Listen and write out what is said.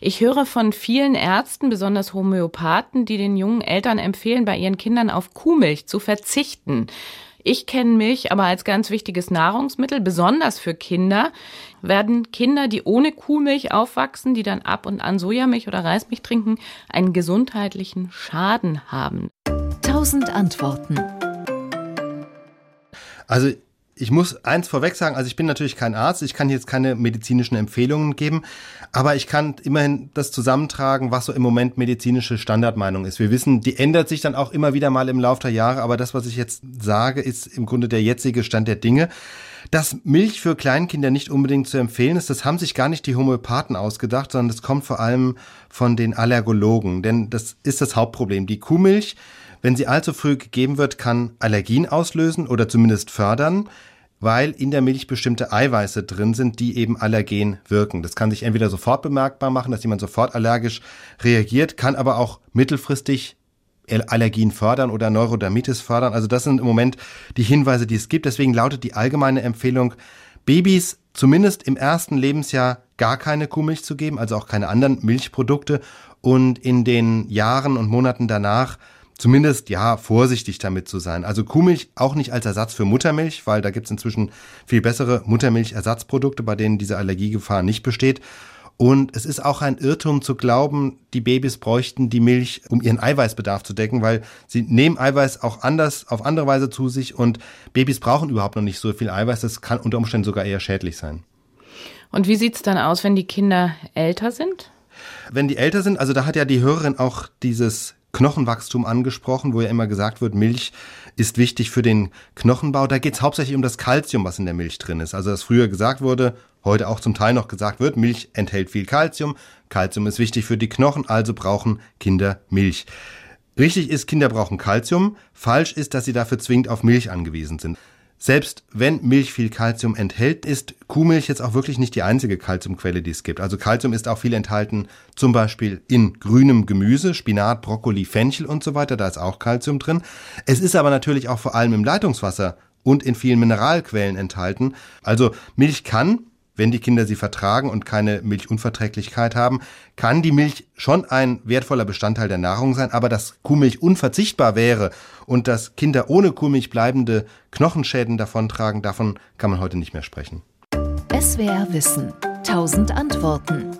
Ich höre von vielen Ärzten, besonders Homöopathen, die den jungen Eltern empfehlen, bei ihren Kindern auf Kuhmilch zu verzichten. Ich kenne Milch aber als ganz wichtiges Nahrungsmittel, besonders für Kinder. Werden Kinder, die ohne Kuhmilch aufwachsen, die dann ab und an Sojamilch oder Reismilch trinken, einen gesundheitlichen Schaden haben? Tausend Antworten. Also ich muss eins vorweg sagen, also ich bin natürlich kein Arzt, ich kann jetzt keine medizinischen Empfehlungen geben, aber ich kann immerhin das zusammentragen, was so im Moment medizinische Standardmeinung ist. Wir wissen, die ändert sich dann auch immer wieder mal im Laufe der Jahre, aber das, was ich jetzt sage, ist im Grunde der jetzige Stand der Dinge. Dass Milch für Kleinkinder nicht unbedingt zu empfehlen ist, das haben sich gar nicht die Homöopathen ausgedacht, sondern das kommt vor allem von den Allergologen, denn das ist das Hauptproblem. Die Kuhmilch wenn sie allzu früh gegeben wird, kann Allergien auslösen oder zumindest fördern, weil in der Milch bestimmte Eiweiße drin sind, die eben allergen wirken. Das kann sich entweder sofort bemerkbar machen, dass jemand sofort allergisch reagiert, kann aber auch mittelfristig Allergien fördern oder Neurodermitis fördern. Also das sind im Moment die Hinweise, die es gibt. Deswegen lautet die allgemeine Empfehlung, Babys zumindest im ersten Lebensjahr gar keine Kuhmilch zu geben, also auch keine anderen Milchprodukte und in den Jahren und Monaten danach zumindest ja vorsichtig damit zu sein. Also Kuhmilch auch nicht als Ersatz für Muttermilch, weil da gibt's inzwischen viel bessere Muttermilchersatzprodukte, bei denen diese Allergiegefahr nicht besteht. Und es ist auch ein Irrtum zu glauben, die Babys bräuchten die Milch, um ihren Eiweißbedarf zu decken, weil sie nehmen Eiweiß auch anders, auf andere Weise zu sich und Babys brauchen überhaupt noch nicht so viel Eiweiß. Das kann unter Umständen sogar eher schädlich sein. Und wie sieht's dann aus, wenn die Kinder älter sind? Wenn die älter sind, also da hat ja die Hörerin auch dieses Knochenwachstum angesprochen, wo ja immer gesagt wird, Milch ist wichtig für den Knochenbau. Da geht es hauptsächlich um das Kalzium, was in der Milch drin ist. Also dass früher gesagt wurde, heute auch zum Teil noch gesagt wird, Milch enthält viel Kalzium. Kalzium ist wichtig für die Knochen, also brauchen Kinder Milch. Richtig ist, Kinder brauchen Kalzium. Falsch ist, dass sie dafür zwingend auf Milch angewiesen sind. Selbst wenn Milch viel Kalzium enthält, ist Kuhmilch jetzt auch wirklich nicht die einzige Kalziumquelle, die es gibt. Also Kalzium ist auch viel enthalten, zum Beispiel in grünem Gemüse, Spinat, Brokkoli, Fenchel und so weiter. Da ist auch Kalzium drin. Es ist aber natürlich auch vor allem im Leitungswasser und in vielen Mineralquellen enthalten. Also Milch kann wenn die Kinder sie vertragen und keine Milchunverträglichkeit haben, kann die Milch schon ein wertvoller Bestandteil der Nahrung sein, aber dass Kuhmilch unverzichtbar wäre und dass Kinder ohne Kuhmilch bleibende Knochenschäden davontragen, davon kann man heute nicht mehr sprechen. SWR Wissen. Tausend Antworten.